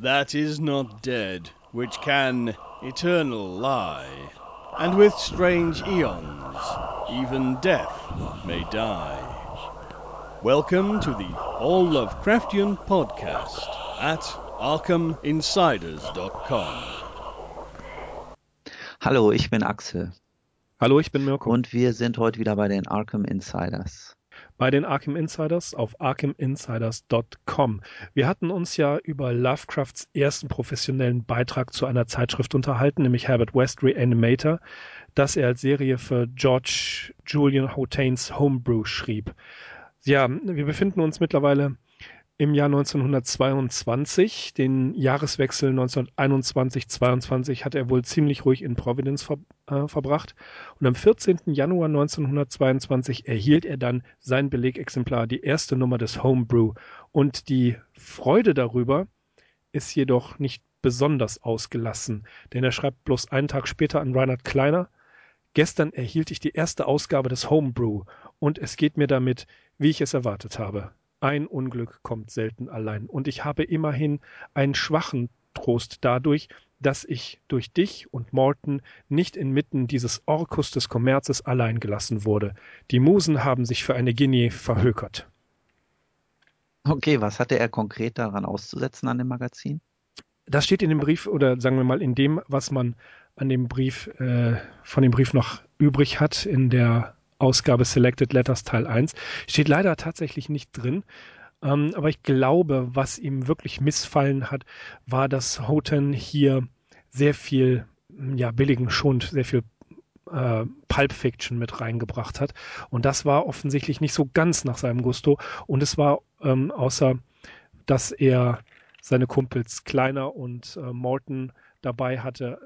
that is not dead, which can eternal lie, and with strange eons even death may die. Welcome to the All Lovecraftian Podcast at ArkhamInsiders.com. Hallo, ich bin Axel. Hallo, ich bin Mirko. Und wir sind heute wieder bei den Arkham Insiders. Bei den Arkham Insiders auf arkhaminsiders.com. Wir hatten uns ja über Lovecrafts ersten professionellen Beitrag zu einer Zeitschrift unterhalten, nämlich Herbert West Reanimator, das er als Serie für George Julian Hotains Homebrew schrieb. Ja, wir befinden uns mittlerweile im Jahr 1922. Den Jahreswechsel 1921-22 hat er wohl ziemlich ruhig in Providence ver äh, verbracht. Und am 14. Januar 1922 erhielt er dann sein Belegexemplar, die erste Nummer des Homebrew. Und die Freude darüber ist jedoch nicht besonders ausgelassen, denn er schreibt bloß einen Tag später an Reinhard Kleiner, Gestern erhielt ich die erste Ausgabe des Homebrew und es geht mir damit, wie ich es erwartet habe. Ein Unglück kommt selten allein. Und ich habe immerhin einen schwachen Trost dadurch, dass ich durch dich und Morton nicht inmitten dieses Orkus des Kommerzes allein gelassen wurde. Die Musen haben sich für eine Guinea verhökert. Okay, was hatte er konkret daran auszusetzen an dem Magazin? Das steht in dem Brief oder sagen wir mal in dem, was man an dem Brief äh, von dem Brief noch übrig hat in der Ausgabe Selected Letters Teil 1. Steht leider tatsächlich nicht drin. Ähm, aber ich glaube, was ihm wirklich missfallen hat, war, dass Houghton hier sehr viel, ja, billigen Schund, sehr viel äh, Pulp Fiction mit reingebracht hat. Und das war offensichtlich nicht so ganz nach seinem Gusto. Und es war ähm, außer, dass er seine Kumpels Kleiner und äh, Morton dabei hatte,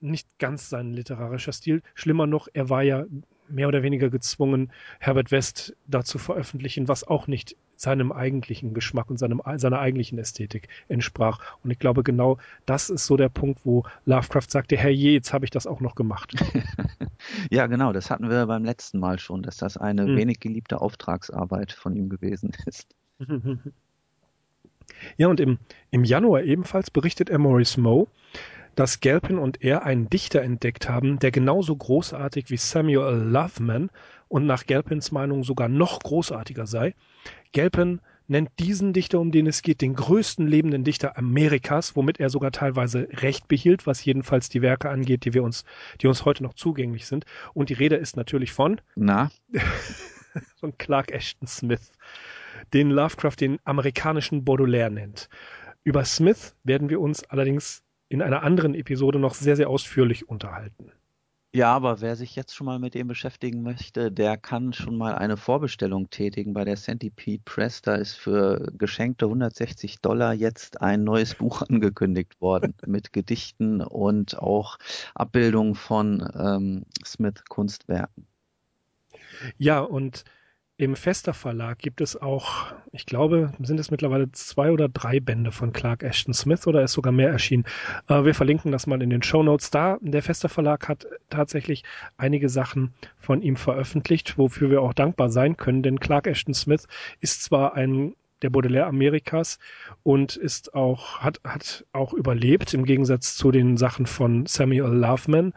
nicht ganz sein literarischer Stil. Schlimmer noch, er war ja mehr oder weniger gezwungen, Herbert West dazu veröffentlichen, was auch nicht seinem eigentlichen Geschmack und seinem, seiner eigentlichen Ästhetik entsprach. Und ich glaube, genau das ist so der Punkt, wo Lovecraft sagte, Herr je, jetzt habe ich das auch noch gemacht. ja, genau, das hatten wir beim letzten Mal schon, dass das eine hm. wenig geliebte Auftragsarbeit von ihm gewesen ist. Ja, und im, im Januar ebenfalls berichtet er Maurice Moe, dass Galpin und er einen Dichter entdeckt haben, der genauso großartig wie Samuel Loveman und nach Galpins Meinung sogar noch großartiger sei. Galpin nennt diesen Dichter, um den es geht, den größten lebenden Dichter Amerikas, womit er sogar teilweise Recht behielt, was jedenfalls die Werke angeht, die wir uns, die uns heute noch zugänglich sind. Und die Rede ist natürlich von Na von Clark Ashton Smith, den Lovecraft den amerikanischen Baudelaire nennt. Über Smith werden wir uns allerdings in einer anderen Episode noch sehr, sehr ausführlich unterhalten. Ja, aber wer sich jetzt schon mal mit dem beschäftigen möchte, der kann schon mal eine Vorbestellung tätigen bei der Centipede Press. Da ist für geschenkte 160 Dollar jetzt ein neues Buch angekündigt worden mit Gedichten und auch Abbildungen von ähm, Smith Kunstwerken. Ja, und im Fester Verlag gibt es auch, ich glaube, sind es mittlerweile zwei oder drei Bände von Clark Ashton Smith oder ist sogar mehr erschienen. Äh, wir verlinken das mal in den Show Notes da. Der Fester Verlag hat tatsächlich einige Sachen von ihm veröffentlicht, wofür wir auch dankbar sein können, denn Clark Ashton Smith ist zwar ein der Baudelaire Amerikas und ist auch, hat, hat auch überlebt, im Gegensatz zu den Sachen von Samuel Loveman.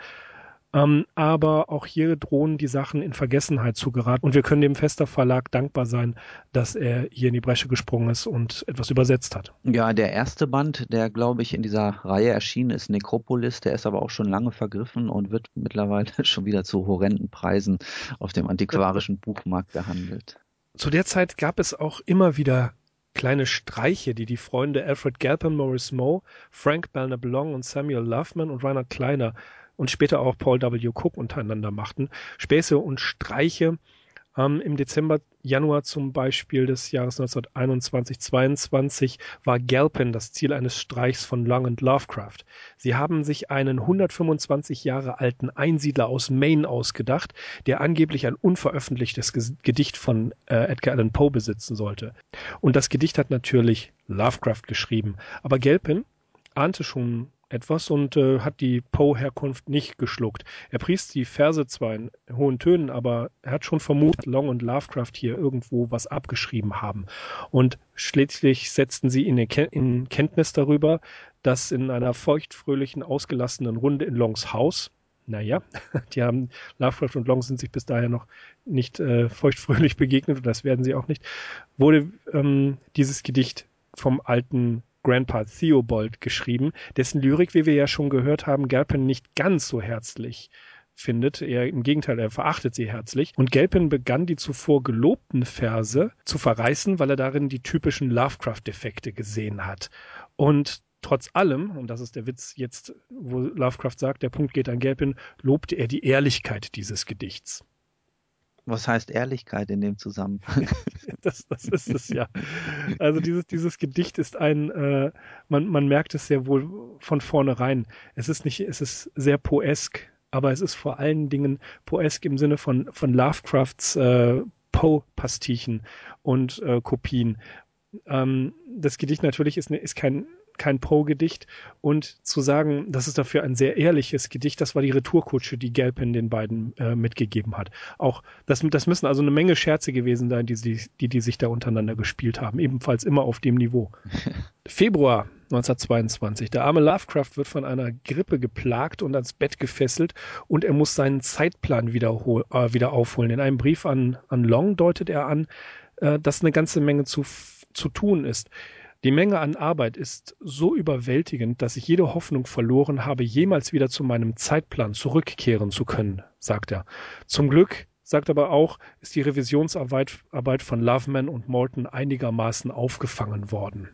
Ähm, aber auch hier drohen die Sachen in Vergessenheit zu geraten. Und wir können dem Fester Verlag dankbar sein, dass er hier in die Bresche gesprungen ist und etwas übersetzt hat. Ja, der erste Band, der glaube ich in dieser Reihe erschienen ist, Necropolis, der ist aber auch schon lange vergriffen und wird mittlerweile schon wieder zu horrenden Preisen auf dem antiquarischen Buchmarkt gehandelt. Zu der Zeit gab es auch immer wieder kleine Streiche, die die Freunde Alfred Galpin, Maurice Moe, Frank Belner Belong und Samuel Loveman und Reinhard Kleiner und später auch Paul W. Cook untereinander machten. Späße und Streiche ähm, Im Dezember, Januar zum Beispiel des Jahres 1921-22 war Galpin das Ziel eines Streichs von Long und Lovecraft. Sie haben sich einen 125 Jahre alten Einsiedler aus Maine ausgedacht, der angeblich ein unveröffentlichtes Gedicht von äh, Edgar Allan Poe besitzen sollte. Und das Gedicht hat natürlich Lovecraft geschrieben. Aber Galpin ahnte schon etwas und äh, hat die Poe-Herkunft nicht geschluckt. Er pries die Verse zwar in hohen Tönen, aber er hat schon vermutet, Long und Lovecraft hier irgendwo was abgeschrieben haben. Und schließlich setzten sie ihn in Kenntnis darüber, dass in einer feuchtfröhlichen, ausgelassenen Runde in Longs Haus, naja, die haben, Lovecraft und Long sind sich bis daher noch nicht äh, feuchtfröhlich begegnet und das werden sie auch nicht, wurde ähm, dieses Gedicht vom alten Grandpa Theobald geschrieben, dessen Lyrik, wie wir ja schon gehört haben, Galpin nicht ganz so herzlich findet. Er im Gegenteil, er verachtet sie herzlich. Und Gelpin begann die zuvor gelobten Verse zu verreißen, weil er darin die typischen Lovecraft-Defekte gesehen hat. Und trotz allem, und das ist der Witz jetzt, wo Lovecraft sagt, der Punkt geht an Gelpin, lobte er die Ehrlichkeit dieses Gedichts. Was heißt Ehrlichkeit in dem Zusammenhang? das, das ist es ja. Also dieses, dieses Gedicht ist ein, äh, man, man merkt es sehr wohl von vornherein. Es ist nicht, es ist sehr poesk, aber es ist vor allen Dingen poesk im Sinne von, von Lovecrafts äh, Poe-Pastichen und äh, Kopien. Ähm, das Gedicht natürlich ist, ist kein kein Poe-Gedicht und zu sagen, das ist dafür ein sehr ehrliches Gedicht, das war die Retourkutsche, die Gelpin den beiden äh, mitgegeben hat. Auch das, das müssen also eine Menge Scherze gewesen sein, die, die, die, die sich da untereinander gespielt haben, ebenfalls immer auf dem Niveau. Februar 1922. Der arme Lovecraft wird von einer Grippe geplagt und ans Bett gefesselt und er muss seinen Zeitplan wiederhol, äh, wieder aufholen. In einem Brief an, an Long deutet er an, äh, dass eine ganze Menge zu, zu tun ist. Die Menge an Arbeit ist so überwältigend, dass ich jede Hoffnung verloren habe, jemals wieder zu meinem Zeitplan zurückkehren zu können, sagt er. Zum Glück, sagt aber auch, ist die Revisionsarbeit Arbeit von Loveman und Morton einigermaßen aufgefangen worden.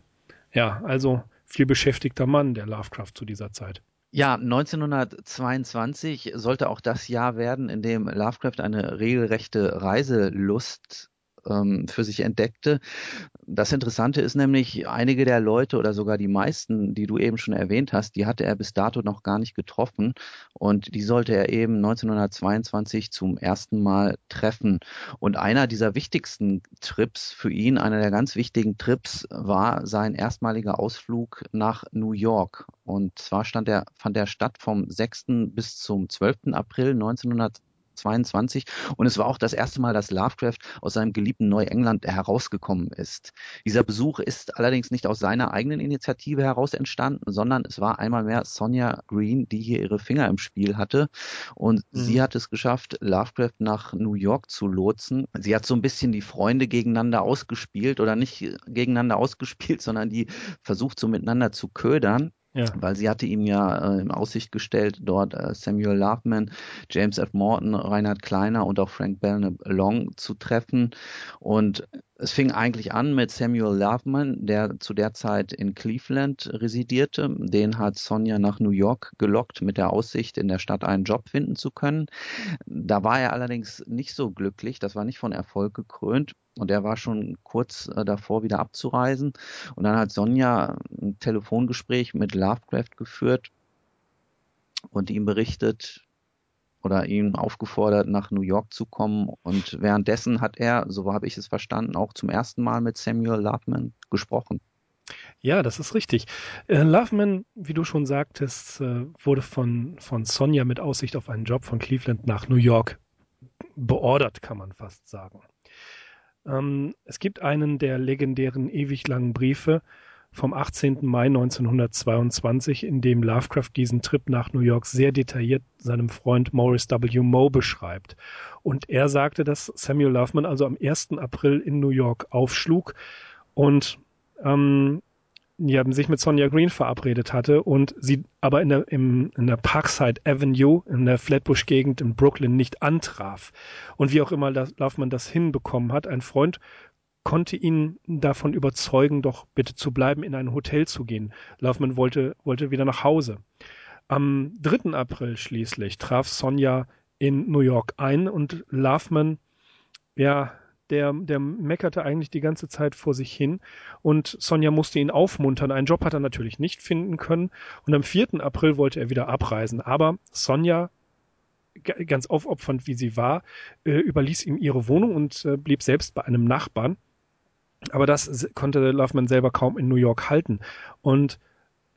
Ja, also viel beschäftigter Mann, der Lovecraft zu dieser Zeit. Ja, 1922 sollte auch das Jahr werden, in dem Lovecraft eine regelrechte Reiselust ähm, für sich entdeckte. Das Interessante ist nämlich, einige der Leute oder sogar die meisten, die du eben schon erwähnt hast, die hatte er bis dato noch gar nicht getroffen und die sollte er eben 1922 zum ersten Mal treffen. Und einer dieser wichtigsten Trips für ihn, einer der ganz wichtigen Trips, war sein erstmaliger Ausflug nach New York. Und zwar stand er, fand er statt vom 6. bis zum 12. April 1922. 22. Und es war auch das erste Mal, dass Lovecraft aus seinem geliebten Neuengland herausgekommen ist. Dieser Besuch ist allerdings nicht aus seiner eigenen Initiative heraus entstanden, sondern es war einmal mehr Sonja Green, die hier ihre Finger im Spiel hatte. Und mhm. sie hat es geschafft, Lovecraft nach New York zu lotsen. Sie hat so ein bisschen die Freunde gegeneinander ausgespielt oder nicht gegeneinander ausgespielt, sondern die versucht so miteinander zu ködern. Ja. Weil sie hatte ihm ja äh, in Aussicht gestellt, dort äh, Samuel Loveman, James F. Morton, Reinhard Kleiner und auch Frank Belknap Long zu treffen. Und es fing eigentlich an mit Samuel Loveman, der zu der Zeit in Cleveland residierte. Den hat Sonja nach New York gelockt mit der Aussicht, in der Stadt einen Job finden zu können. Da war er allerdings nicht so glücklich. Das war nicht von Erfolg gekrönt. Und er war schon kurz äh, davor, wieder abzureisen. Und dann hat Sonja ein Telefongespräch mit Lovecraft geführt und ihm berichtet, oder ihn aufgefordert, nach New York zu kommen. Und währenddessen hat er, so habe ich es verstanden, auch zum ersten Mal mit Samuel Loveman gesprochen. Ja, das ist richtig. Äh, Loveman, wie du schon sagtest, äh, wurde von, von Sonja mit Aussicht auf einen Job von Cleveland nach New York beordert, kann man fast sagen. Ähm, es gibt einen der legendären ewig langen Briefe vom 18. Mai 1922, in dem Lovecraft diesen Trip nach New York sehr detailliert seinem Freund Morris W. Moe beschreibt. Und er sagte, dass Samuel Loveman also am 1. April in New York aufschlug und ähm, ja, sich mit Sonja Green verabredet hatte und sie aber in der, im, in der Parkside Avenue in der Flatbush-Gegend in Brooklyn nicht antraf. Und wie auch immer Loveman das hinbekommen hat, ein Freund konnte ihn davon überzeugen, doch bitte zu bleiben, in ein Hotel zu gehen. Loveman wollte, wollte wieder nach Hause. Am 3. April schließlich traf Sonja in New York ein und Loveman, ja, der, der meckerte eigentlich die ganze Zeit vor sich hin und Sonja musste ihn aufmuntern. Einen Job hat er natürlich nicht finden können und am 4. April wollte er wieder abreisen. Aber Sonja ganz aufopfernd wie sie war, äh, überließ ihm ihre Wohnung und äh, blieb selbst bei einem Nachbarn. Aber das konnte Loveman selber kaum in New York halten. Und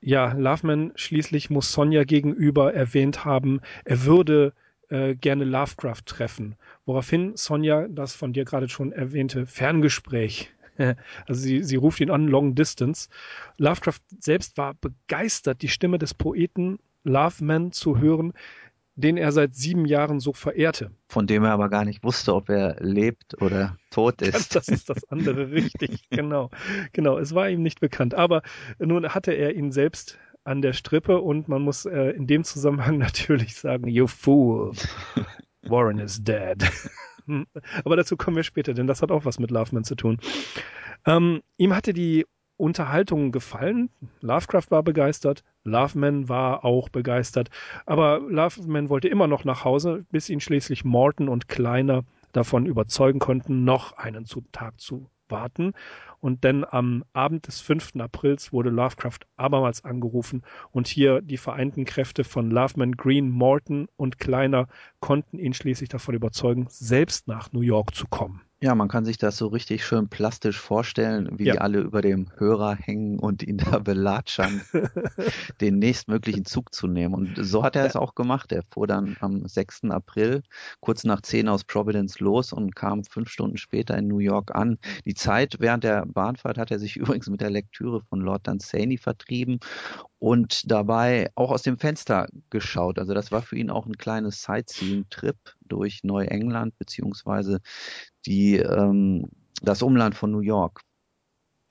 ja, Loveman schließlich muss Sonja gegenüber erwähnt haben, er würde äh, gerne Lovecraft treffen. Woraufhin Sonja das von dir gerade schon erwähnte Ferngespräch also sie, sie ruft ihn an, Long Distance. Lovecraft selbst war begeistert, die Stimme des Poeten Loveman zu hören, den er seit sieben Jahren so verehrte. Von dem er aber gar nicht wusste, ob er lebt oder tot ist. Das ist das andere, richtig, genau. Genau, es war ihm nicht bekannt. Aber nun hatte er ihn selbst an der Strippe und man muss äh, in dem Zusammenhang natürlich sagen, you fool, Warren is dead. Aber dazu kommen wir später, denn das hat auch was mit Loveman zu tun. Ähm, ihm hatte die Unterhaltung gefallen. Lovecraft war begeistert, Loveman war auch begeistert, aber Loveman wollte immer noch nach Hause, bis ihn schließlich Morton und Kleiner davon überzeugen konnten, noch einen Tag zu warten. Und denn am Abend des 5. Aprils wurde Lovecraft abermals angerufen und hier die vereinten Kräfte von Loveman, Green, Morton und Kleiner konnten ihn schließlich davon überzeugen, selbst nach New York zu kommen. Ja, man kann sich das so richtig schön plastisch vorstellen, wie ja. die alle über dem Hörer hängen und ihn da belatschern, den nächstmöglichen Zug zu nehmen. Und so hat er ja. es auch gemacht. Er fuhr dann am 6. April kurz nach 10 aus Providence los und kam fünf Stunden später in New York an. Die Zeit während der Bahnfahrt hat er sich übrigens mit der Lektüre von Lord Dunsany vertrieben und dabei auch aus dem Fenster geschaut. Also das war für ihn auch ein kleines Sightseeing-Trip durch Neuengland beziehungsweise die, ähm, das Umland von New York.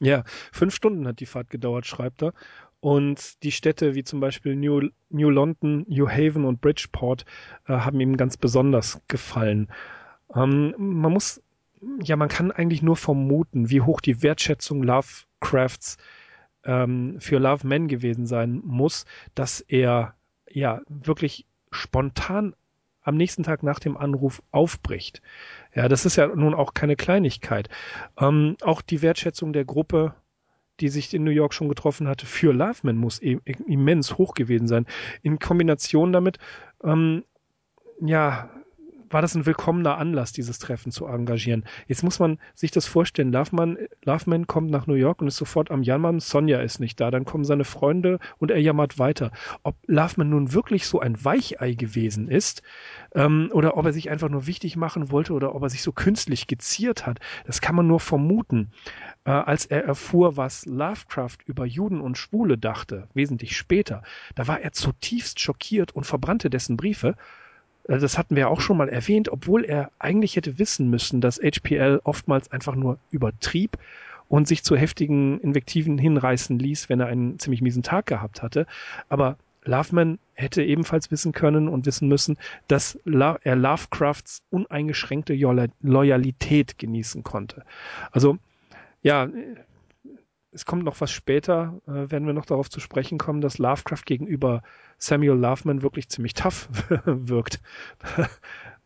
Ja, fünf Stunden hat die Fahrt gedauert, schreibt er. Und die Städte wie zum Beispiel New, New London, New Haven und Bridgeport äh, haben ihm ganz besonders gefallen. Ähm, man muss, ja, man kann eigentlich nur vermuten, wie hoch die Wertschätzung Lovecrafts ähm, für Love Men gewesen sein muss, dass er ja wirklich spontan am nächsten Tag nach dem Anruf aufbricht. Ja, das ist ja nun auch keine Kleinigkeit. Ähm, auch die Wertschätzung der Gruppe, die sich in New York schon getroffen hatte, für Loveman muss e immens hoch gewesen sein. In Kombination damit, ähm, ja, war das ein willkommener Anlass, dieses Treffen zu engagieren. Jetzt muss man sich das vorstellen. Loveman, Loveman kommt nach New York und ist sofort am Jammern. Sonja ist nicht da. Dann kommen seine Freunde und er jammert weiter. Ob Loveman nun wirklich so ein Weichei gewesen ist ähm, oder ob er sich einfach nur wichtig machen wollte oder ob er sich so künstlich geziert hat, das kann man nur vermuten. Äh, als er erfuhr, was Lovecraft über Juden und Schwule dachte, wesentlich später, da war er zutiefst schockiert und verbrannte dessen Briefe das hatten wir auch schon mal erwähnt, obwohl er eigentlich hätte wissen müssen, dass HPL oftmals einfach nur übertrieb und sich zu heftigen Invektiven hinreißen ließ, wenn er einen ziemlich miesen Tag gehabt hatte. Aber Loveman hätte ebenfalls wissen können und wissen müssen, dass er Lovecrafts uneingeschränkte Loyalität genießen konnte. Also, ja, es kommt noch was später, äh, werden wir noch darauf zu sprechen kommen, dass Lovecraft gegenüber Samuel Loveman wirklich ziemlich tough wirkt.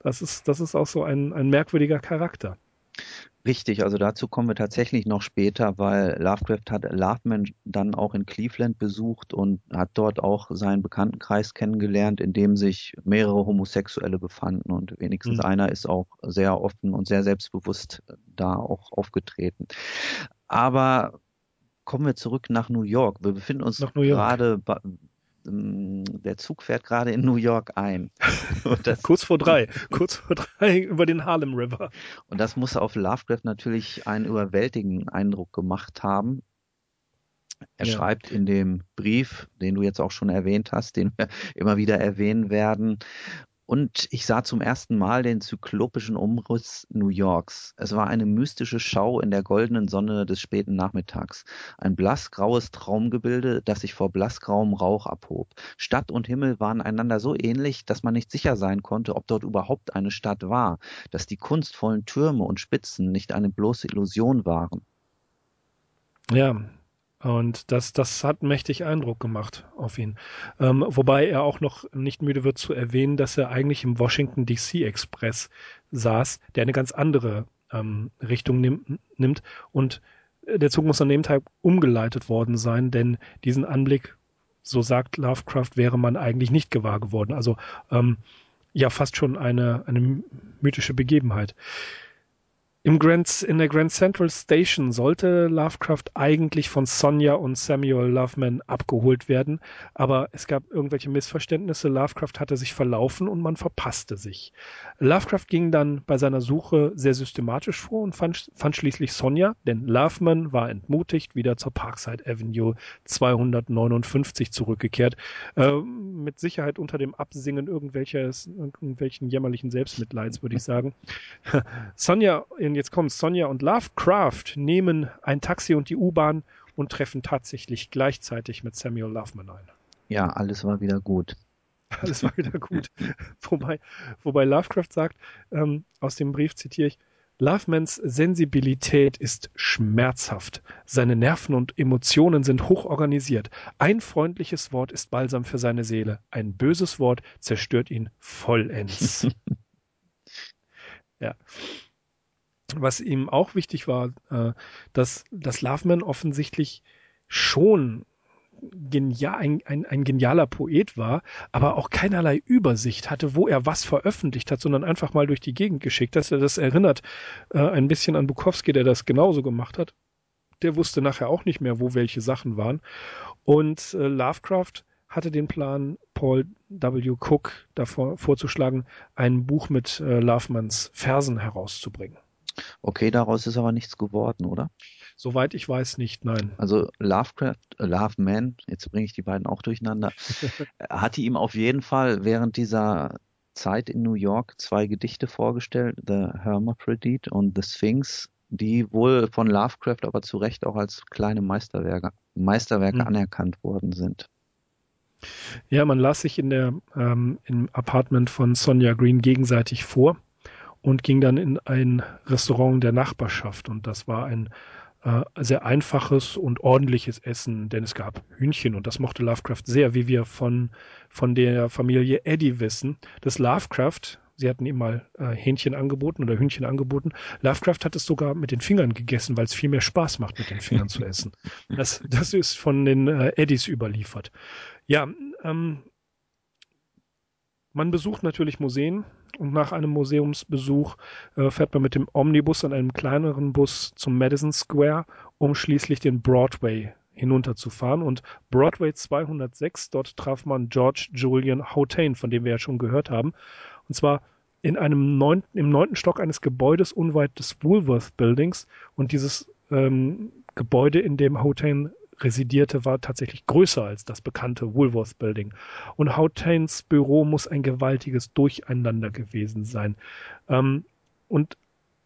Das ist, das ist auch so ein, ein merkwürdiger Charakter. Richtig, also dazu kommen wir tatsächlich noch später, weil Lovecraft hat Loveman dann auch in Cleveland besucht und hat dort auch seinen Bekanntenkreis kennengelernt, in dem sich mehrere Homosexuelle befanden und wenigstens mhm. einer ist auch sehr offen und sehr selbstbewusst da auch aufgetreten. Aber kommen wir zurück nach New York. Wir befinden uns gerade ähm, der Zug fährt gerade in New York ein. kurz vor drei, kurz vor drei über den Harlem River. Und das muss auf Lovecraft natürlich einen überwältigenden Eindruck gemacht haben. Er ja. schreibt in dem Brief, den du jetzt auch schon erwähnt hast, den wir immer wieder erwähnen werden, und ich sah zum ersten Mal den zyklopischen Umriss New Yorks. Es war eine mystische Schau in der goldenen Sonne des späten Nachmittags. Ein blassgraues Traumgebilde, das sich vor blassgrauem Rauch abhob. Stadt und Himmel waren einander so ähnlich, dass man nicht sicher sein konnte, ob dort überhaupt eine Stadt war, dass die kunstvollen Türme und Spitzen nicht eine bloße Illusion waren. Ja, und das, das hat mächtig Eindruck gemacht auf ihn. Ähm, wobei er auch noch nicht müde wird zu erwähnen, dass er eigentlich im Washington DC Express saß, der eine ganz andere ähm, Richtung nimm, nimmt. Und der Zug muss an dem Tag umgeleitet worden sein, denn diesen Anblick, so sagt Lovecraft, wäre man eigentlich nicht gewahr geworden. Also ähm, ja, fast schon eine, eine mythische Begebenheit. Im Grand, in der Grand Central Station sollte Lovecraft eigentlich von Sonja und Samuel Loveman abgeholt werden, aber es gab irgendwelche Missverständnisse. Lovecraft hatte sich verlaufen und man verpasste sich. Lovecraft ging dann bei seiner Suche sehr systematisch vor und fand, fand schließlich Sonja, denn Loveman war entmutigt wieder zur Parkside Avenue 259 zurückgekehrt, äh, mit Sicherheit unter dem Absingen irgendwelches, irgendwelchen jämmerlichen Selbstmitleids, würde ich sagen. Sonja und jetzt kommt Sonja und Lovecraft nehmen ein Taxi und die U-Bahn und treffen tatsächlich gleichzeitig mit Samuel Loveman ein. Ja, alles war wieder gut. Alles war wieder gut. wobei, wobei Lovecraft sagt, ähm, aus dem Brief zitiere ich, Lovemans Sensibilität ist schmerzhaft. Seine Nerven und Emotionen sind hochorganisiert. Ein freundliches Wort ist Balsam für seine Seele. Ein böses Wort zerstört ihn vollends. ja was ihm auch wichtig war, äh, dass, dass Loveman offensichtlich schon genial, ein, ein, ein genialer Poet war, aber auch keinerlei Übersicht hatte, wo er was veröffentlicht hat, sondern einfach mal durch die Gegend geschickt. Dass er das erinnert äh, ein bisschen an Bukowski, der das genauso gemacht hat. Der wusste nachher auch nicht mehr, wo welche Sachen waren. Und äh, Lovecraft hatte den Plan, Paul W. Cook davor vorzuschlagen, ein Buch mit äh, Lovemans Versen herauszubringen. Okay, daraus ist aber nichts geworden, oder? Soweit ich weiß nicht, nein. Also Lovecraft, äh, Loveman, jetzt bringe ich die beiden auch durcheinander, hatte ihm auf jeden Fall während dieser Zeit in New York zwei Gedichte vorgestellt, The Hermaphrodite und The Sphinx, die wohl von Lovecraft aber zu Recht auch als kleine Meisterwerke, Meisterwerke hm. anerkannt worden sind. Ja, man las sich in der, ähm, im Apartment von Sonja Green gegenseitig vor und ging dann in ein Restaurant der Nachbarschaft. Und das war ein äh, sehr einfaches und ordentliches Essen, denn es gab Hühnchen und das mochte Lovecraft sehr, wie wir von, von der Familie Eddie wissen. Das Lovecraft, sie hatten ihm mal äh, Hähnchen angeboten oder Hühnchen angeboten. Lovecraft hat es sogar mit den Fingern gegessen, weil es viel mehr Spaß macht, mit den Fingern zu essen. Das, das ist von den äh, Eddies überliefert. Ja, ähm, man besucht natürlich Museen und nach einem Museumsbesuch äh, fährt man mit dem Omnibus an einem kleineren Bus zum Madison Square, um schließlich den Broadway hinunterzufahren. Und Broadway 206, dort traf man George Julian Houghton, von dem wir ja schon gehört haben. Und zwar in einem neunten, im neunten Stock eines Gebäudes unweit des Woolworth Buildings. Und dieses ähm, Gebäude, in dem Houghton residierte, war tatsächlich größer als das bekannte Woolworth Building. Und Houghtains Büro muss ein gewaltiges Durcheinander gewesen sein. Ähm, und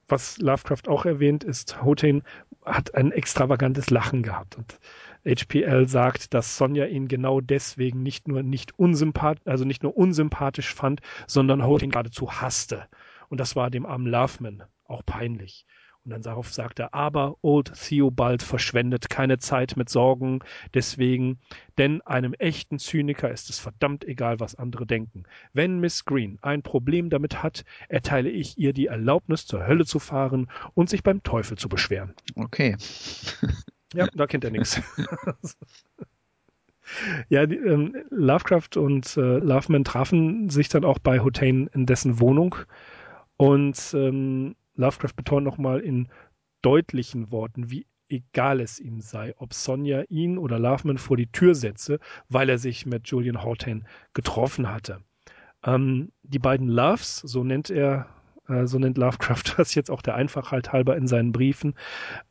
was Lovecraft auch erwähnt, ist, Houghton hat ein extravagantes Lachen gehabt. Und HPL sagt, dass Sonja ihn genau deswegen nicht nur nicht unsympathisch, also nicht nur unsympathisch fand, sondern Houghton geradezu hasste. Und das war dem armen Loveman auch peinlich. Und dann darauf sagt er, aber Old Theobald verschwendet keine Zeit mit Sorgen, deswegen, denn einem echten Zyniker ist es verdammt egal, was andere denken. Wenn Miss Green ein Problem damit hat, erteile ich ihr die Erlaubnis, zur Hölle zu fahren und sich beim Teufel zu beschweren. Okay. ja, da kennt er nichts. Ja, die, ähm, Lovecraft und äh, Loveman trafen sich dann auch bei Hotain in dessen Wohnung und ähm, Lovecraft betont nochmal in deutlichen Worten, wie egal es ihm sei, ob Sonja ihn oder Loveman vor die Tür setze, weil er sich mit Julian Houghton getroffen hatte. Ähm, die beiden Loves, so nennt er, äh, so nennt Lovecraft das jetzt auch der Einfachheit halber in seinen Briefen,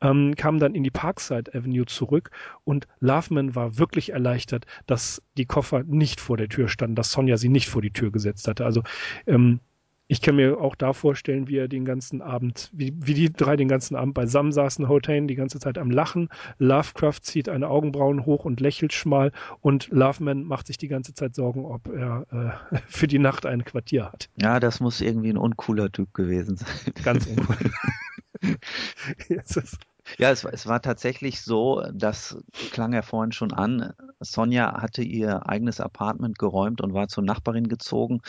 ähm, kamen dann in die Parkside Avenue zurück und Loveman war wirklich erleichtert, dass die Koffer nicht vor der Tür standen, dass Sonja sie nicht vor die Tür gesetzt hatte. Also ähm, ich kann mir auch da vorstellen, wie er den ganzen Abend, wie, wie die drei den ganzen Abend beisammen saßen, Hotain die ganze Zeit am Lachen. Lovecraft zieht eine Augenbrauen hoch und lächelt schmal und Loveman macht sich die ganze Zeit Sorgen, ob er äh, für die Nacht ein Quartier hat. Ja, das muss irgendwie ein uncooler Typ gewesen sein. Ganz uncool. Ja, es, es, war tatsächlich so, das klang ja vorhin schon an. Sonja hatte ihr eigenes Apartment geräumt und war zur Nachbarin gezogen,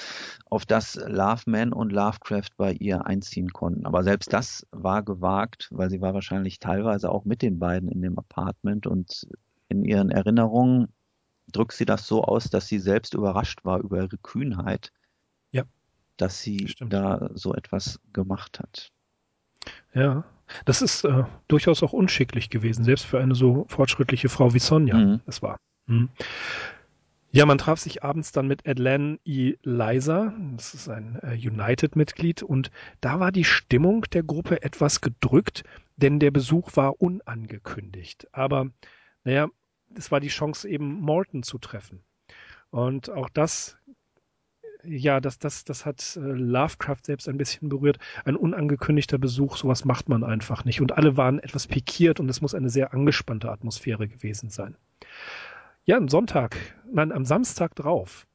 auf das Loveman und Lovecraft bei ihr einziehen konnten. Aber selbst das war gewagt, weil sie war wahrscheinlich teilweise auch mit den beiden in dem Apartment und in ihren Erinnerungen drückt sie das so aus, dass sie selbst überrascht war über ihre Kühnheit, ja, dass sie da so etwas gemacht hat. Ja, das ist äh, durchaus auch unschicklich gewesen, selbst für eine so fortschrittliche Frau wie Sonja. Mhm. Das war. Mhm. Ja, man traf sich abends dann mit Adlan E. Liza, das ist ein äh, United-Mitglied, und da war die Stimmung der Gruppe etwas gedrückt, denn der Besuch war unangekündigt. Aber, naja, es war die Chance eben Morton zu treffen. Und auch das ja, das, das, das hat äh, Lovecraft selbst ein bisschen berührt. Ein unangekündigter Besuch, sowas macht man einfach nicht. Und alle waren etwas pikiert und es muss eine sehr angespannte Atmosphäre gewesen sein. Ja, am Sonntag, nein, am Samstag drauf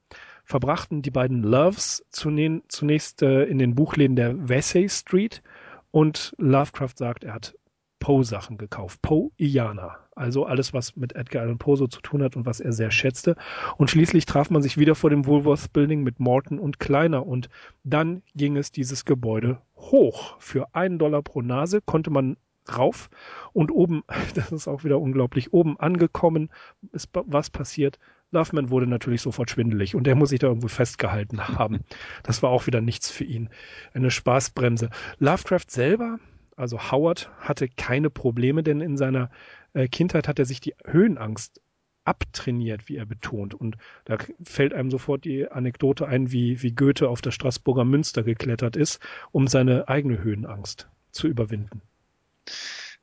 verbrachten die beiden Loves zunächst äh, in den Buchläden der Vesey Street und Lovecraft sagt, er hat Poe-Sachen gekauft. Poe-Iana. Also alles, was mit Edgar Allan Poe so zu tun hat und was er sehr schätzte. Und schließlich traf man sich wieder vor dem Woolworth Building mit Morton und Kleiner. Und dann ging es dieses Gebäude hoch. Für einen Dollar pro Nase konnte man rauf. Und oben, das ist auch wieder unglaublich, oben angekommen ist was passiert. Loveman wurde natürlich sofort schwindelig und er muss sich da irgendwo festgehalten haben. Das war auch wieder nichts für ihn. Eine Spaßbremse. Lovecraft selber also Howard hatte keine Probleme, denn in seiner äh, Kindheit hat er sich die Höhenangst abtrainiert, wie er betont. Und da fällt einem sofort die Anekdote ein, wie, wie Goethe auf das Straßburger Münster geklettert ist, um seine eigene Höhenangst zu überwinden.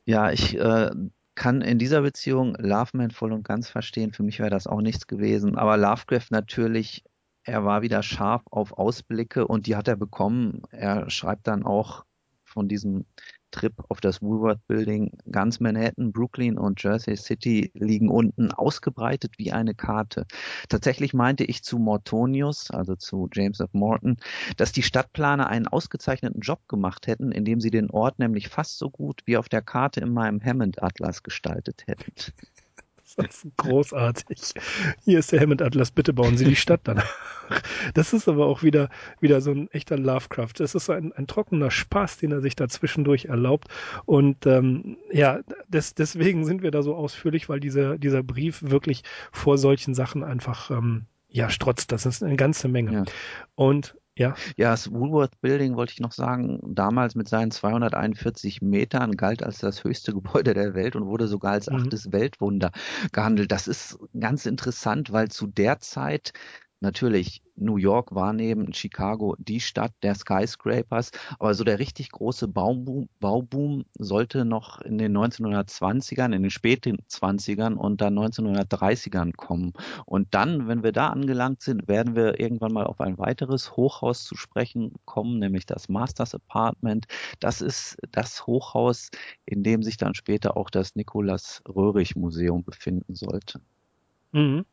Ja, ich äh, kann in dieser Beziehung Loveman voll und ganz verstehen. Für mich wäre das auch nichts gewesen. Aber Lovecraft natürlich, er war wieder scharf auf Ausblicke und die hat er bekommen. Er schreibt dann auch von diesem Trip auf das Woolworth Building. Ganz Manhattan, Brooklyn und Jersey City liegen unten ausgebreitet wie eine Karte. Tatsächlich meinte ich zu Mortonius, also zu James of Morton, dass die Stadtplaner einen ausgezeichneten Job gemacht hätten, indem sie den Ort nämlich fast so gut wie auf der Karte in meinem Hammond-Atlas gestaltet hätten. Das ist großartig. Hier ist der Hammond Atlas, bitte bauen Sie die Stadt dann. Das ist aber auch wieder, wieder so ein echter Lovecraft. Das ist so ein, ein trockener Spaß, den er sich da zwischendurch erlaubt. Und ähm, ja, des, deswegen sind wir da so ausführlich, weil dieser, dieser Brief wirklich vor solchen Sachen einfach ähm, ja strotzt. Das ist eine ganze Menge. Ja. Und ja. Ja, das Woolworth Building wollte ich noch sagen, damals mit seinen 241 Metern galt als das höchste Gebäude der Welt und wurde sogar als mhm. achtes Weltwunder gehandelt. Das ist ganz interessant, weil zu der Zeit natürlich New York war neben Chicago die Stadt der Skyscrapers, aber so der richtig große Bauboom, Bauboom sollte noch in den 1920ern, in den späten 20ern und dann 1930ern kommen. Und dann, wenn wir da angelangt sind, werden wir irgendwann mal auf ein weiteres Hochhaus zu sprechen kommen, nämlich das Masters Apartment. Das ist das Hochhaus, in dem sich dann später auch das Nikolaus Röhrig Museum befinden sollte. Mhm.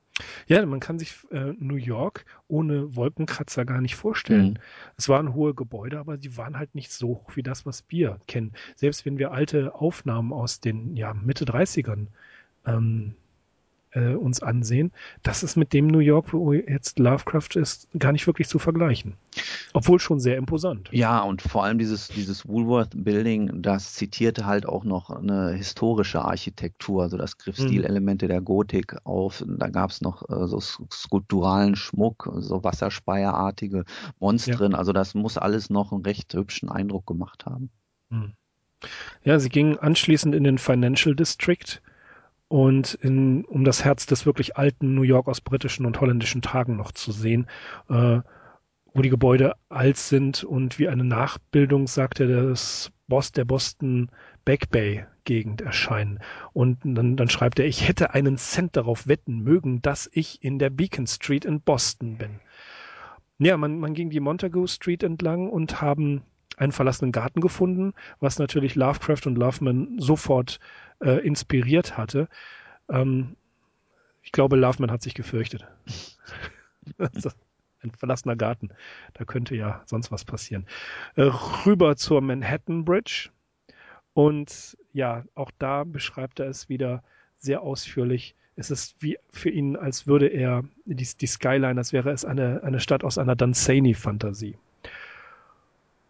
Ja, man kann sich äh, New York ohne Wolkenkratzer gar nicht vorstellen. Mhm. Es waren hohe Gebäude, aber die waren halt nicht so hoch wie das, was wir kennen. Selbst wenn wir alte Aufnahmen aus den ja, Mitte 30ern ähm, äh, uns ansehen, das ist mit dem New York, wo jetzt Lovecraft ist, gar nicht wirklich zu vergleichen. Obwohl schon sehr imposant. Ja, und vor allem dieses, dieses Woolworth Building, das zitierte halt auch noch eine historische Architektur, also das griff Stilelemente mhm. der Gotik auf. Da gab es noch äh, so skulpturalen Schmuck, so wasserspeierartige Monstren. Ja. Also das muss alles noch einen recht hübschen Eindruck gemacht haben. Mhm. Ja, sie gingen anschließend in den Financial District und in, um das Herz des wirklich alten New York aus britischen und holländischen Tagen noch zu sehen, äh, wo die Gebäude alt sind und wie eine Nachbildung, sagt er, des Boss der Boston Back Bay Gegend erscheinen. Und dann, dann schreibt er, ich hätte einen Cent darauf wetten mögen, dass ich in der Beacon Street in Boston bin. Ja, man, man ging die Montague Street entlang und haben einen verlassenen Garten gefunden, was natürlich Lovecraft und Loveman sofort äh, inspiriert hatte. Ähm, ich glaube, Loveman hat sich gefürchtet. ein verlassener Garten. Da könnte ja sonst was passieren. Äh, rüber zur Manhattan Bridge. Und ja, auch da beschreibt er es wieder sehr ausführlich. Es ist wie für ihn, als würde er die, die Skyline, als wäre es eine, eine Stadt aus einer Dunsany-Fantasie.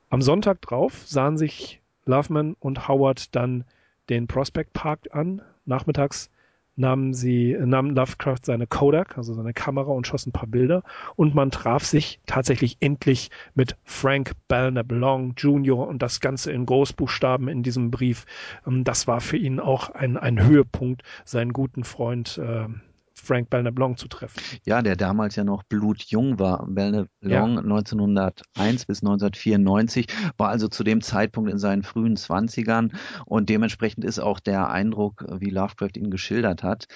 Am Sonntag drauf sahen sich Loveman und Howard dann den Prospect Park an. Nachmittags nahmen sie, nahm Lovecraft seine Kodak, also seine Kamera und schoss ein paar Bilder und man traf sich tatsächlich endlich mit Frank Belknap Long Jr. und das Ganze in Großbuchstaben in diesem Brief. Ähm, das war für ihn auch ein, ein Höhepunkt, seinen guten Freund äh, Frank Belknap Long zu treffen. Ja, der damals ja noch blutjung war. Belknap Long ja. 1901 bis 1994 war also zu dem Zeitpunkt in seinen frühen Zwanzigern und dementsprechend ist auch der Eindruck, wie Lovecraft ihn geschildert hat,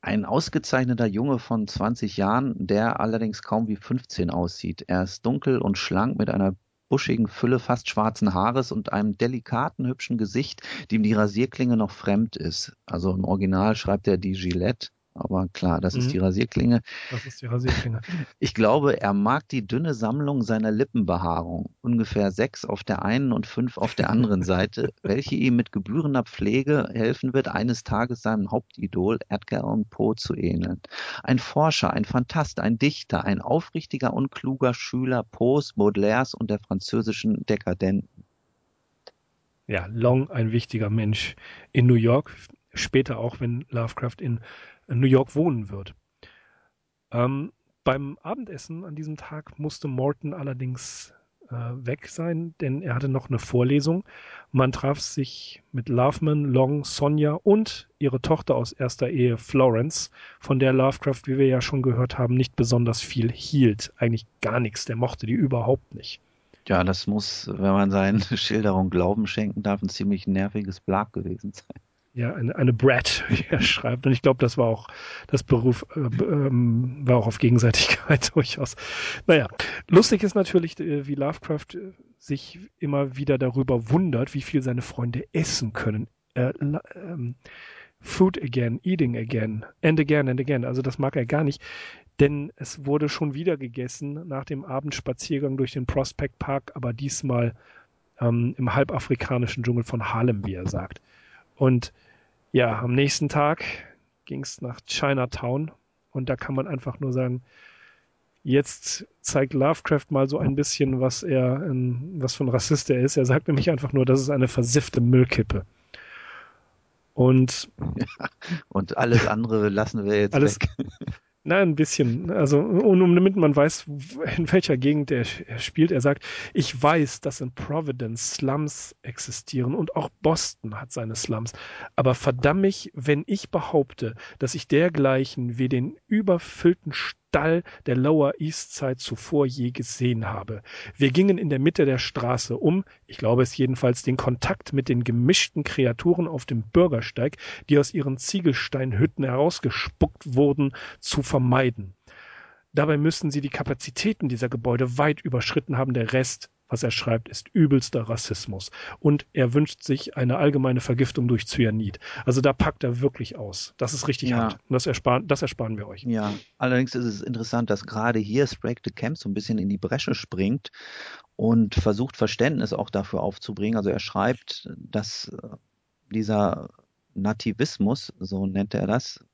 ein ausgezeichneter Junge von 20 Jahren, der allerdings kaum wie 15 aussieht. Er ist dunkel und schlank mit einer buschigen Fülle fast schwarzen Haares und einem delikaten, hübschen Gesicht, dem die Rasierklinge noch fremd ist. Also im Original schreibt er die Gillette aber klar, das mhm. ist die Rasierklinge. Das ist die Rasierklinge. Ich glaube, er mag die dünne Sammlung seiner Lippenbehaarung, ungefähr sechs auf der einen und fünf auf der anderen Seite, welche ihm mit gebührender Pflege helfen wird, eines Tages seinem Hauptidol Edgar Allan Poe zu ähneln. Ein Forscher, ein Fantast, ein Dichter, ein aufrichtiger und kluger Schüler Poes, Baudelaires und der französischen Dekadenten. Ja, Long ein wichtiger Mensch in New York, später auch, wenn Lovecraft in New York wohnen wird. Ähm, beim Abendessen an diesem Tag musste Morton allerdings äh, weg sein, denn er hatte noch eine Vorlesung. Man traf sich mit Loveman, Long, Sonja und ihre Tochter aus erster Ehe Florence, von der Lovecraft, wie wir ja schon gehört haben, nicht besonders viel hielt. Eigentlich gar nichts. Der mochte die überhaupt nicht. Ja, das muss, wenn man seinen Schilderungen Glauben schenken darf, ein ziemlich nerviges Blag gewesen sein ja, eine, eine Brat, wie er schreibt. Und ich glaube, das war auch, das Beruf äh, ähm, war auch auf Gegenseitigkeit durchaus. Naja, lustig ist natürlich, äh, wie Lovecraft äh, sich immer wieder darüber wundert, wie viel seine Freunde essen können. Äh, ähm, food again, eating again, and again and again. Also das mag er gar nicht, denn es wurde schon wieder gegessen nach dem Abendspaziergang durch den Prospect Park, aber diesmal ähm, im halbafrikanischen Dschungel von Harlem, wie er sagt. Und ja, am nächsten Tag ging es nach Chinatown und da kann man einfach nur sagen, jetzt zeigt Lovecraft mal so ein bisschen, was er, was für ein Rassist er ist. Er sagt nämlich einfach nur, das ist eine versiffte Müllkippe. Und, ja, und alles andere lassen wir jetzt alles, weg. Na, ein bisschen. Also, und um, damit man weiß, in welcher Gegend er, er, spielt. Er sagt, ich weiß, dass in Providence Slums existieren und auch Boston hat seine Slums. Aber verdammt mich, wenn ich behaupte, dass ich dergleichen wie den überfüllten Stall der Lower East Side zuvor je gesehen habe. Wir gingen in der Mitte der Straße um, ich glaube es jedenfalls, den Kontakt mit den gemischten Kreaturen auf dem Bürgersteig, die aus ihren Ziegelsteinhütten herausgespuckt wurden, zu vermeiden. Dabei müssen sie die Kapazitäten dieser Gebäude weit überschritten haben. Der Rest was er schreibt, ist übelster Rassismus. Und er wünscht sich eine allgemeine Vergiftung durch Cyanid. Also da packt er wirklich aus. Das ist richtig ja. hart. Und das ersparen, das ersparen wir euch. Ja, allerdings ist es interessant, dass gerade hier Sprague de Camp so ein bisschen in die Bresche springt und versucht Verständnis auch dafür aufzubringen. Also er schreibt, dass äh, dieser Nativismus, so nennt er das,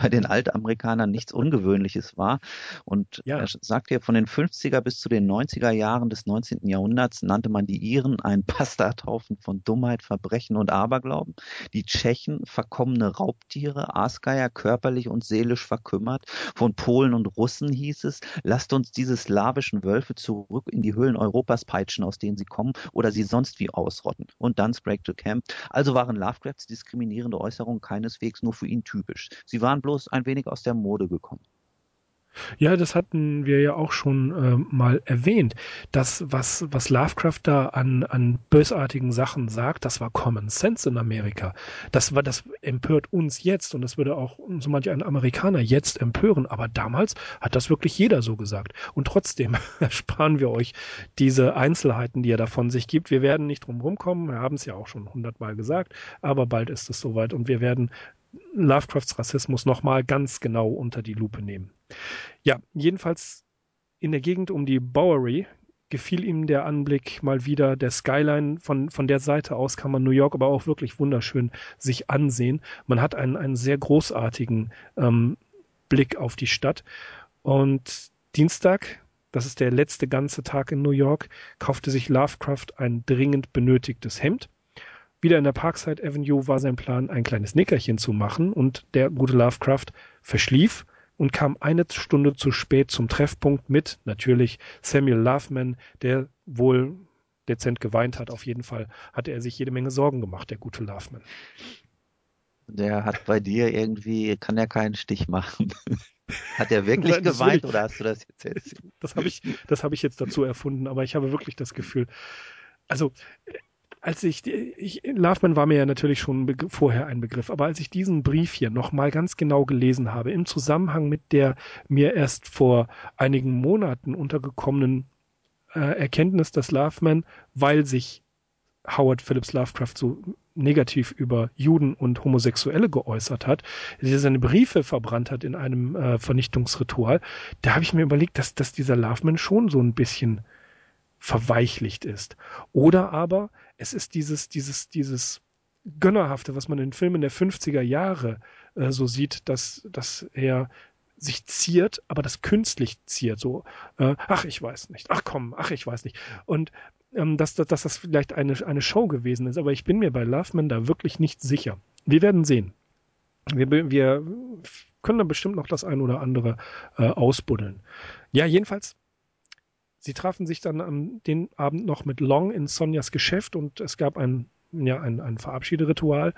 bei den Altamerikanern nichts Ungewöhnliches war. Und ja. er sagt hier, von den 50er bis zu den 90er Jahren des 19. Jahrhunderts nannte man die Iren einen Bastardhaufen von Dummheit, Verbrechen und Aberglauben. Die Tschechen verkommene Raubtiere, Aasgeier, körperlich und seelisch verkümmert. Von Polen und Russen hieß es, lasst uns diese slawischen Wölfe zurück in die Höhlen Europas peitschen, aus denen sie kommen, oder sie sonst wie ausrotten. Und dann Sprague to Camp. Also waren Lovecrafts diskriminierende Äußerungen keineswegs nur für ihn typisch. Sie waren bloß ein wenig aus der Mode gekommen. Ja, das hatten wir ja auch schon äh, mal erwähnt. Das, was, was Lovecraft da an, an bösartigen Sachen sagt, das war Common Sense in Amerika. Das war, das empört uns jetzt und das würde auch so manch ein Amerikaner jetzt empören. Aber damals hat das wirklich jeder so gesagt. Und trotzdem ersparen wir euch diese Einzelheiten, die er davon sich gibt. Wir werden nicht drum rumkommen. Wir haben es ja auch schon hundertmal gesagt. Aber bald ist es soweit und wir werden Lovecrafts Rassismus nochmal ganz genau unter die Lupe nehmen. Ja, jedenfalls in der Gegend um die Bowery gefiel ihm der Anblick mal wieder der Skyline. Von, von der Seite aus kann man New York aber auch wirklich wunderschön sich ansehen. Man hat einen, einen sehr großartigen ähm, Blick auf die Stadt. Und Dienstag, das ist der letzte ganze Tag in New York, kaufte sich Lovecraft ein dringend benötigtes Hemd wieder in der Parkside Avenue war sein Plan, ein kleines Nickerchen zu machen und der gute Lovecraft verschlief und kam eine Stunde zu spät zum Treffpunkt mit natürlich Samuel Loveman, der wohl dezent geweint hat. Auf jeden Fall hatte er sich jede Menge Sorgen gemacht, der gute Loveman. Der hat bei dir irgendwie, kann er keinen Stich machen. Hat er wirklich Nein, geweint oder hast du das jetzt erzählt? Das habe ich, das habe ich jetzt dazu erfunden, aber ich habe wirklich das Gefühl, also als ich, ich Loveman war mir ja natürlich schon vorher ein Begriff, aber als ich diesen Brief hier nochmal ganz genau gelesen habe, im Zusammenhang mit der mir erst vor einigen Monaten untergekommenen äh, Erkenntnis, dass Loveman, weil sich Howard Phillips Lovecraft so negativ über Juden und Homosexuelle geäußert hat, der seine Briefe verbrannt hat in einem äh, Vernichtungsritual, da habe ich mir überlegt, dass, dass dieser Loveman schon so ein bisschen verweichlicht ist. Oder aber es ist dieses, dieses, dieses Gönnerhafte, was man in Filmen der 50er Jahre äh, so sieht, dass, dass er sich ziert, aber das künstlich ziert, so, äh, ach, ich weiß nicht, ach komm, ach, ich weiß nicht. Und ähm, dass, dass, dass das vielleicht eine, eine Show gewesen ist, aber ich bin mir bei Loveman da wirklich nicht sicher. Wir werden sehen. Wir, wir können da bestimmt noch das ein oder andere äh, ausbuddeln. Ja, jedenfalls Sie trafen sich dann am den Abend noch mit Long in Sonjas Geschäft und es gab ein, ja, ein, ein Verabschiederitual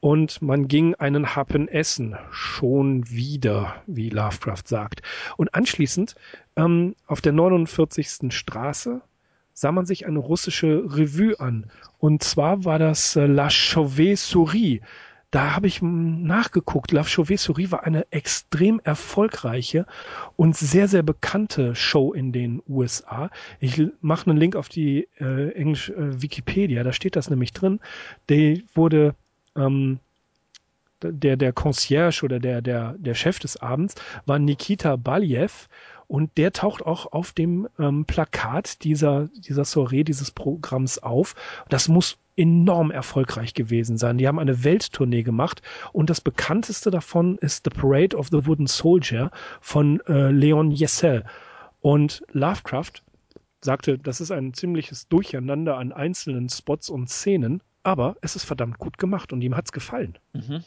und man ging einen Happen essen. Schon wieder, wie Lovecraft sagt. Und anschließend ähm, auf der 49. Straße sah man sich eine russische Revue an. Und zwar war das äh, La Chauvet-Souris da habe ich nachgeguckt. La Chauvet-Souris war eine extrem erfolgreiche und sehr, sehr bekannte Show in den USA. Ich mache einen Link auf die äh, englische äh, Wikipedia, da steht das nämlich drin. Die wurde ähm, der, der Concierge oder der, der, der Chef des Abends war Nikita Baliev und der taucht auch auf dem ähm, Plakat dieser, dieser Soiree, dieses Programms auf. Das muss enorm erfolgreich gewesen sein. Die haben eine Welttournee gemacht und das bekannteste davon ist The Parade of the Wooden Soldier von äh, Leon Yessel. Und Lovecraft sagte, das ist ein ziemliches Durcheinander an einzelnen Spots und Szenen, aber es ist verdammt gut gemacht und ihm hat's gefallen. Mhm.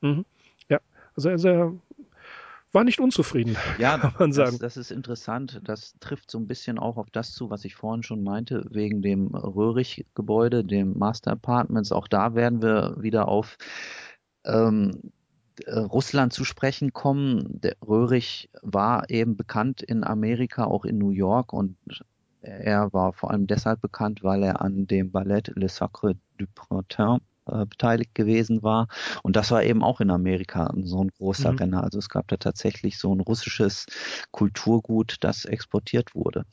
Mhm. Ja, also, also war nicht unzufrieden, ja, kann man sagen. Das, das, ist interessant. Das trifft so ein bisschen auch auf das zu, was ich vorhin schon meinte, wegen dem Röhrig-Gebäude, dem Master Apartments. Auch da werden wir wieder auf ähm, äh, Russland zu sprechen kommen. Der Röhrig war eben bekannt in Amerika, auch in New York und er war vor allem deshalb bekannt, weil er an dem Ballett Le Sacre du Printemps äh, beteiligt gewesen war. Und das war eben auch in Amerika so ein großer mhm. Renner. Also es gab da tatsächlich so ein russisches Kulturgut, das exportiert wurde.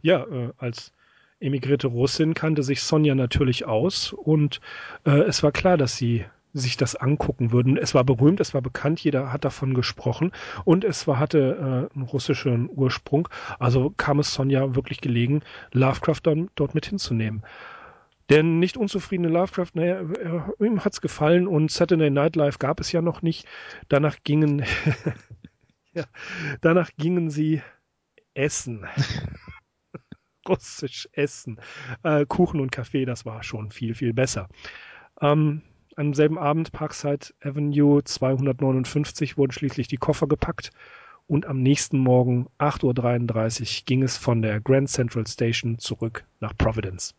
Ja, äh, als emigrierte Russin kannte sich Sonja natürlich aus und äh, es war klar, dass sie sich das angucken würden. Es war berühmt, es war bekannt, jeder hat davon gesprochen und es war, hatte äh, einen russischen Ursprung. Also kam es Sonja wirklich gelegen, Lovecraft dann dort mit hinzunehmen. Der nicht unzufriedene Lovecraft, naja, ihm hat's gefallen und Saturday Night Live gab es ja noch nicht. Danach gingen, ja, danach gingen sie essen. Russisch essen. Äh, Kuchen und Kaffee, das war schon viel, viel besser. Ähm, am selben Abend, Parkside Avenue 259, wurden schließlich die Koffer gepackt und am nächsten Morgen 8.33 Uhr ging es von der Grand Central Station zurück nach Providence.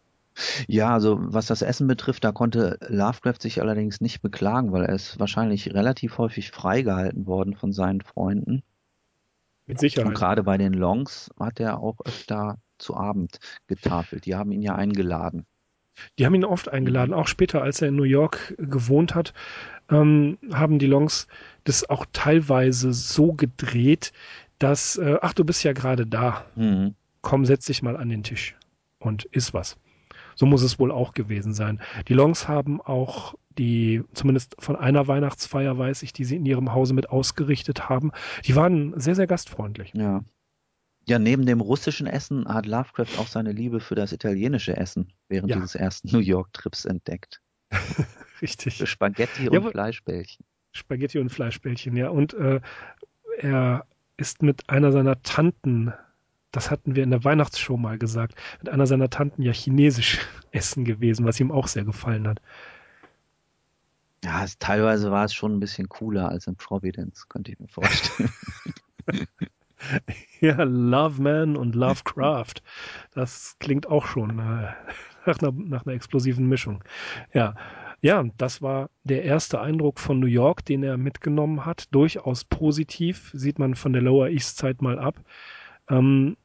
Ja, also was das Essen betrifft, da konnte Lovecraft sich allerdings nicht beklagen, weil er ist wahrscheinlich relativ häufig freigehalten worden von seinen Freunden. Mit Sicherheit. Und gerade bei den Longs hat er auch öfter zu Abend getafelt. Die haben ihn ja eingeladen. Die haben ihn oft eingeladen, auch später, als er in New York gewohnt hat, ähm, haben die Longs das auch teilweise so gedreht, dass, äh, ach, du bist ja gerade da. Mhm. Komm, setz dich mal an den Tisch und iss was. So muss es wohl auch gewesen sein. Die Longs haben auch die, zumindest von einer Weihnachtsfeier weiß ich, die sie in ihrem Hause mit ausgerichtet haben. Die waren sehr, sehr gastfreundlich. Ja. Ja, neben dem russischen Essen hat Lovecraft auch seine Liebe für das italienische Essen während ja. dieses ersten New York-Trips entdeckt. Richtig. Für Spaghetti und ja, Fleischbällchen. Spaghetti und Fleischbällchen, ja. Und äh, er ist mit einer seiner Tanten das hatten wir in der Weihnachtsshow mal gesagt, mit einer seiner Tanten ja chinesisch essen gewesen, was ihm auch sehr gefallen hat. Ja, es, teilweise war es schon ein bisschen cooler als in Providence, könnte ich mir vorstellen. ja, Love Man und Lovecraft. Das klingt auch schon äh, nach, einer, nach einer explosiven Mischung. Ja. Ja, das war der erste Eindruck von New York, den er mitgenommen hat. Durchaus positiv, sieht man von der Lower East Side mal ab. Ähm,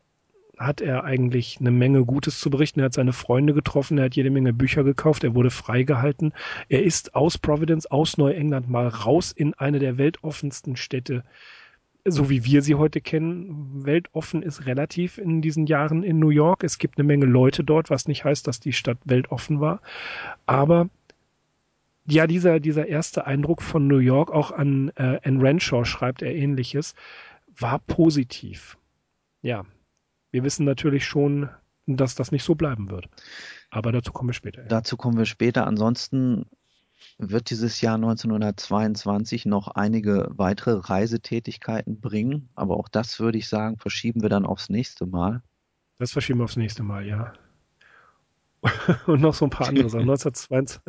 hat er eigentlich eine Menge Gutes zu berichten. Er hat seine Freunde getroffen, er hat jede Menge Bücher gekauft, er wurde freigehalten. Er ist aus Providence, aus Neuengland mal raus in eine der weltoffensten Städte, so wie wir sie heute kennen. Weltoffen ist relativ in diesen Jahren in New York. Es gibt eine Menge Leute dort, was nicht heißt, dass die Stadt weltoffen war. Aber ja, dieser, dieser erste Eindruck von New York, auch an äh, Anne Renshaw schreibt er ähnliches, war positiv. Ja, wir wissen natürlich schon, dass das nicht so bleiben wird. Aber dazu kommen wir später. Ja. Dazu kommen wir später. Ansonsten wird dieses Jahr 1922 noch einige weitere Reisetätigkeiten bringen. Aber auch das würde ich sagen, verschieben wir dann aufs nächste Mal. Das verschieben wir aufs nächste Mal, ja. und noch so ein paar andere Sachen. 1922.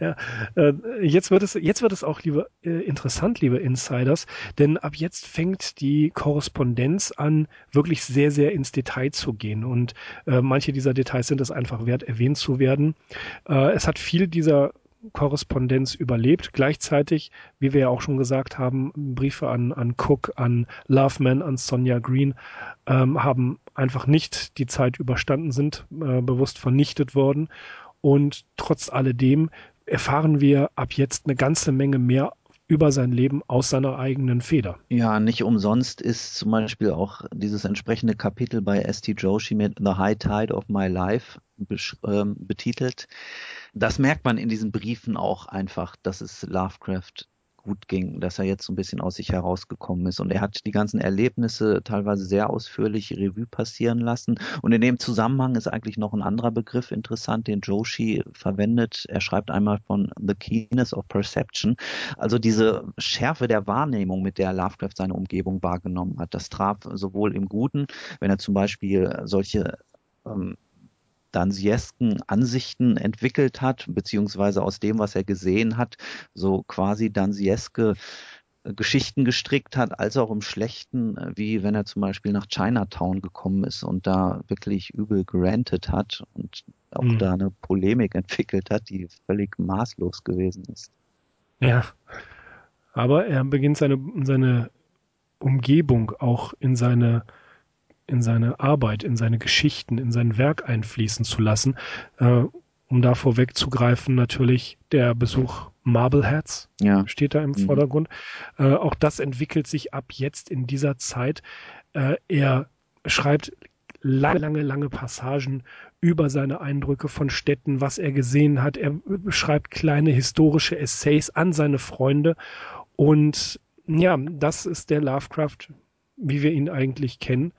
ja, äh, jetzt wird es, jetzt wird es auch liebe, äh, interessant, liebe Insiders, denn ab jetzt fängt die Korrespondenz an, wirklich sehr, sehr ins Detail zu gehen. Und äh, manche dieser Details sind es einfach wert, erwähnt zu werden. Äh, es hat viel dieser Korrespondenz überlebt. Gleichzeitig, wie wir ja auch schon gesagt haben, Briefe an, an Cook, an Loveman, an Sonja Green ähm, haben einfach nicht die Zeit überstanden, sind äh, bewusst vernichtet worden. Und trotz alledem erfahren wir ab jetzt eine ganze Menge mehr über sein Leben aus seiner eigenen Feder. Ja, nicht umsonst ist zum Beispiel auch dieses entsprechende Kapitel bei S.T. Joshi mit The High Tide of My Life ähm, betitelt. Das merkt man in diesen Briefen auch einfach, dass es Lovecraft gut ging, dass er jetzt so ein bisschen aus sich herausgekommen ist. Und er hat die ganzen Erlebnisse teilweise sehr ausführlich Revue passieren lassen. Und in dem Zusammenhang ist eigentlich noch ein anderer Begriff interessant, den Joshi verwendet. Er schreibt einmal von The Keenness of Perception, also diese Schärfe der Wahrnehmung, mit der Lovecraft seine Umgebung wahrgenommen hat. Das traf sowohl im Guten, wenn er zum Beispiel solche ähm, Dansiesken Ansichten entwickelt hat, beziehungsweise aus dem, was er gesehen hat, so quasi Dansieske äh, Geschichten gestrickt hat, als auch im Schlechten, äh, wie wenn er zum Beispiel nach Chinatown gekommen ist und da wirklich übel gerantet hat und auch mhm. da eine Polemik entwickelt hat, die völlig maßlos gewesen ist. Ja, aber er beginnt seine, seine Umgebung auch in seine in seine Arbeit, in seine Geschichten, in sein Werk einfließen zu lassen. Äh, um da vorwegzugreifen, natürlich der Besuch Marbleheads ja. steht da im mhm. Vordergrund. Äh, auch das entwickelt sich ab jetzt in dieser Zeit. Äh, er schreibt lange, lange, lange Passagen über seine Eindrücke von Städten, was er gesehen hat. Er schreibt kleine historische Essays an seine Freunde. Und ja, das ist der Lovecraft, wie wir ihn eigentlich kennen.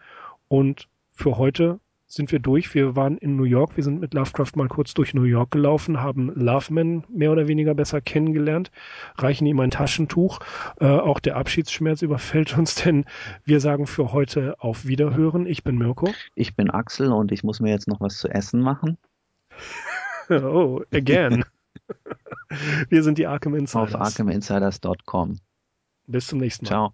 Und für heute sind wir durch. Wir waren in New York. Wir sind mit Lovecraft mal kurz durch New York gelaufen, haben Loveman mehr oder weniger besser kennengelernt, reichen ihm ein Taschentuch. Äh, auch der Abschiedsschmerz überfällt uns, denn wir sagen für heute auf Wiederhören. Ich bin Mirko. Ich bin Axel und ich muss mir jetzt noch was zu essen machen. oh, again. wir sind die Arkham Insiders. Auf arkhaminsiders.com. Bis zum nächsten Mal. Ciao.